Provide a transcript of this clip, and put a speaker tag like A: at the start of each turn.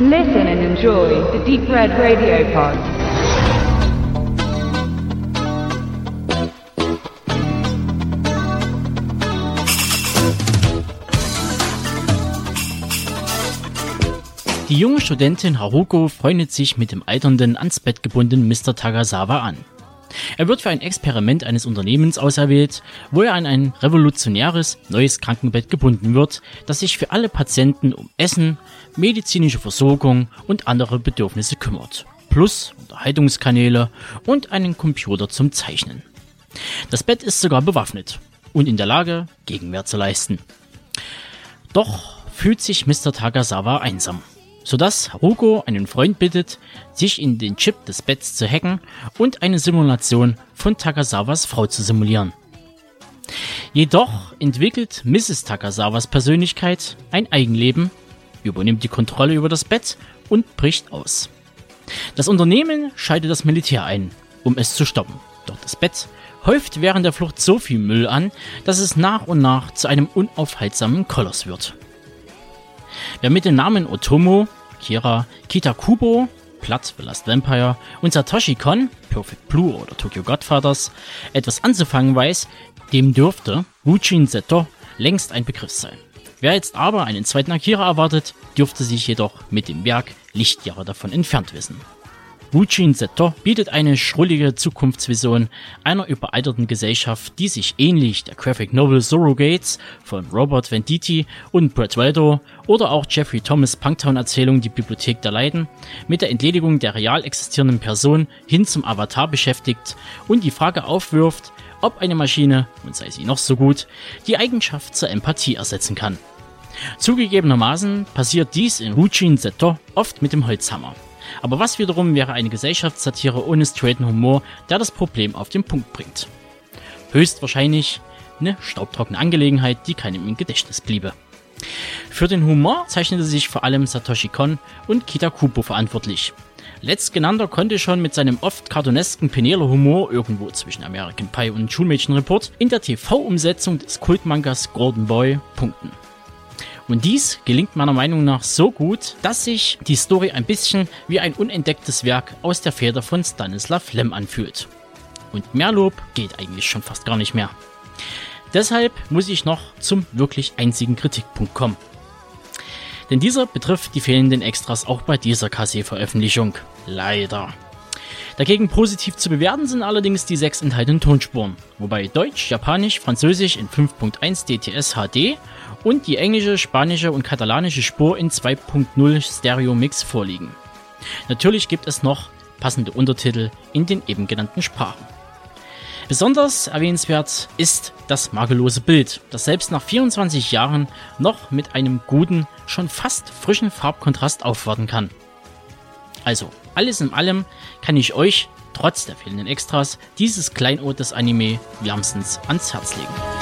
A: Listen and enjoy the Deep Red Radio Pod.
B: Die junge Studentin Haruko freundet sich mit dem alternden, ans Bett gebundenen Mr. Tagasawa an. Er wird für ein Experiment eines Unternehmens auserwählt, wo er an ein revolutionäres, neues Krankenbett gebunden wird, das sich für alle Patienten um Essen, medizinische Versorgung und andere Bedürfnisse kümmert. Plus Unterhaltungskanäle und einen Computer zum Zeichnen. Das Bett ist sogar bewaffnet und in der Lage, Gegenwehr zu leisten. Doch fühlt sich Mr. Tagasawa einsam sodass Haruko einen Freund bittet, sich in den Chip des Betts zu hacken und eine Simulation von Takasawas Frau zu simulieren. Jedoch entwickelt Mrs. Takasawas Persönlichkeit ein Eigenleben, übernimmt die Kontrolle über das Bett und bricht aus. Das Unternehmen schaltet das Militär ein, um es zu stoppen. Doch das Bett häuft während der Flucht so viel Müll an, dass es nach und nach zu einem unaufhaltsamen Koloss wird. Wer mit dem Namen Otomo Kira Kitakubo, Platt The Last Vampire und Satoshi Kon, Perfect Blue oder Tokyo Godfathers, etwas anzufangen weiß, dem dürfte Wujin Seto längst ein Begriff sein. Wer jetzt aber einen zweiten Akira erwartet, dürfte sich jedoch mit dem Werk Lichtjahre davon entfernt wissen. Wujin Seto bietet eine schrullige Zukunftsvision einer überalterten Gesellschaft, die sich ähnlich der Graphic Novel Surrogates von Robert Venditti und Brett Waldo oder auch Jeffrey Thomas Punktown-Erzählung Die Bibliothek der Leiden mit der Entledigung der real existierenden Person hin zum Avatar beschäftigt und die Frage aufwirft, ob eine Maschine, und sei sie noch so gut, die Eigenschaft zur Empathie ersetzen kann. Zugegebenermaßen passiert dies in Wujin Seto oft mit dem Holzhammer. Aber was wiederum wäre eine Gesellschaftssatire ohne straighten Humor, der das Problem auf den Punkt bringt? Höchstwahrscheinlich eine staubtrockene Angelegenheit, die keinem im Gedächtnis bliebe. Für den Humor zeichnete sich vor allem Satoshi Kon und Kita Kubo verantwortlich. Letztgenannter konnte schon mit seinem oft kartonesken Penela-Humor irgendwo zwischen American Pie und Schulmädchenreport in der TV-Umsetzung des Kultmangas Golden Boy punkten. Und dies gelingt meiner Meinung nach so gut, dass sich die Story ein bisschen wie ein unentdecktes Werk aus der Feder von Stanislav Lem anfühlt. Und mehr Lob geht eigentlich schon fast gar nicht mehr. Deshalb muss ich noch zum wirklich einzigen Kritikpunkt kommen. Denn dieser betrifft die fehlenden Extras auch bei dieser KC-Veröffentlichung. Leider. Dagegen positiv zu bewerten sind allerdings die sechs enthaltenen Tonspuren, wobei Deutsch, Japanisch, Französisch in 5.1 DTS HD und die englische, spanische und katalanische Spur in 2.0 Stereo Mix vorliegen. Natürlich gibt es noch passende Untertitel in den eben genannten Sprachen. Besonders erwähnenswert ist das makellose Bild, das selbst nach 24 Jahren noch mit einem guten, schon fast frischen Farbkontrast aufwarten kann. Also, alles in allem kann ich euch, trotz der fehlenden Extras, dieses Kleinod des Anime wärmstens ans Herz legen.